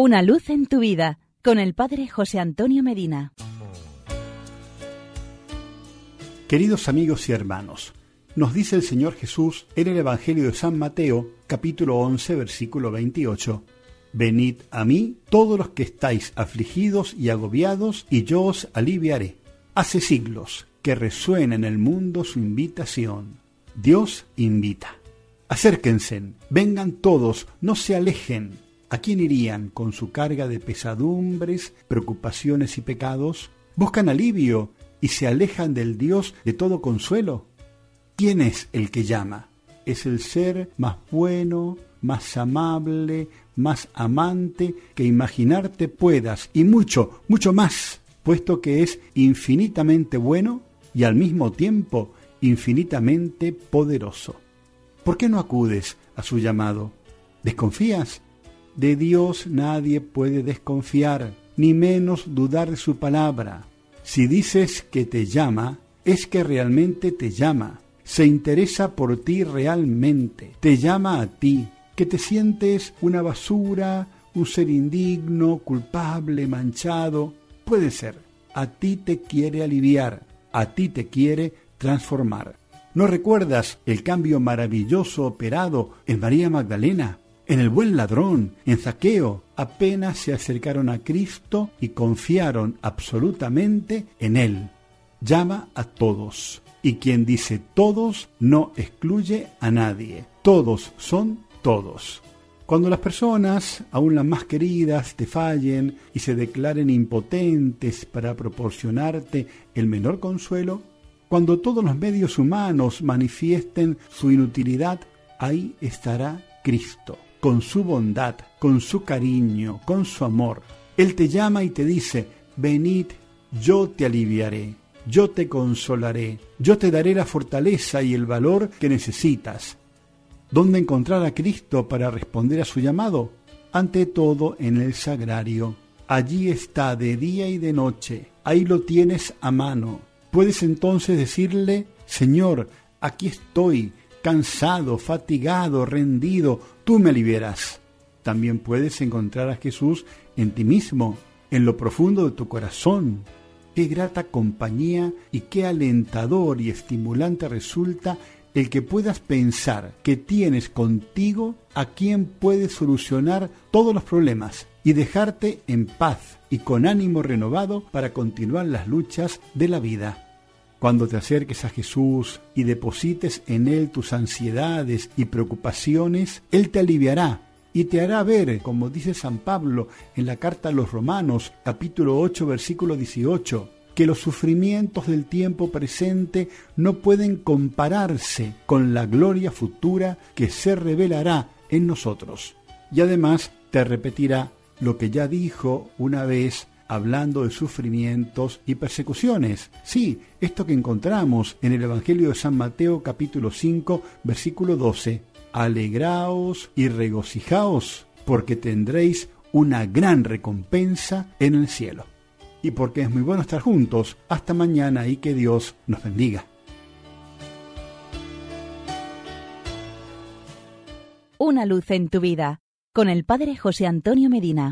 Una luz en tu vida con el Padre José Antonio Medina. Queridos amigos y hermanos, nos dice el Señor Jesús en el Evangelio de San Mateo, capítulo 11, versículo 28. Venid a mí todos los que estáis afligidos y agobiados, y yo os aliviaré. Hace siglos que resuena en el mundo su invitación. Dios invita. Acérquense, vengan todos, no se alejen, ¿A quién irían con su carga de pesadumbres, preocupaciones y pecados? ¿Buscan alivio y se alejan del Dios de todo consuelo? ¿Quién es el que llama? Es el ser más bueno, más amable, más amante que imaginarte puedas y mucho, mucho más, puesto que es infinitamente bueno y al mismo tiempo infinitamente poderoso. ¿Por qué no acudes a su llamado? ¿Desconfías? De Dios nadie puede desconfiar, ni menos dudar de su palabra. Si dices que te llama, es que realmente te llama. Se interesa por ti realmente. Te llama a ti, que te sientes una basura, un ser indigno, culpable, manchado. Puede ser. A ti te quiere aliviar, a ti te quiere transformar. ¿No recuerdas el cambio maravilloso operado en María Magdalena? En el buen ladrón, en Zaqueo, apenas se acercaron a Cristo y confiaron absolutamente en Él. Llama a todos. Y quien dice todos no excluye a nadie. Todos son todos. Cuando las personas, aun las más queridas, te fallen y se declaren impotentes para proporcionarte el menor consuelo, cuando todos los medios humanos manifiesten su inutilidad, ahí estará Cristo con su bondad, con su cariño, con su amor. Él te llama y te dice, venid, yo te aliviaré, yo te consolaré, yo te daré la fortaleza y el valor que necesitas. ¿Dónde encontrar a Cristo para responder a su llamado? Ante todo en el sagrario. Allí está de día y de noche, ahí lo tienes a mano. Puedes entonces decirle, Señor, aquí estoy, cansado, fatigado, rendido, tú me aliviarás. También puedes encontrar a Jesús en ti mismo, en lo profundo de tu corazón. Qué grata compañía y qué alentador y estimulante resulta el que puedas pensar que tienes contigo a quien puede solucionar todos los problemas y dejarte en paz y con ánimo renovado para continuar las luchas de la vida. Cuando te acerques a Jesús y deposites en Él tus ansiedades y preocupaciones, Él te aliviará y te hará ver, como dice San Pablo en la carta a los Romanos, capítulo 8, versículo 18, que los sufrimientos del tiempo presente no pueden compararse con la gloria futura que se revelará en nosotros. Y además te repetirá lo que ya dijo una vez hablando de sufrimientos y persecuciones. Sí, esto que encontramos en el Evangelio de San Mateo capítulo 5 versículo 12. Alegraos y regocijaos, porque tendréis una gran recompensa en el cielo. Y porque es muy bueno estar juntos, hasta mañana y que Dios nos bendiga. Una luz en tu vida, con el Padre José Antonio Medina.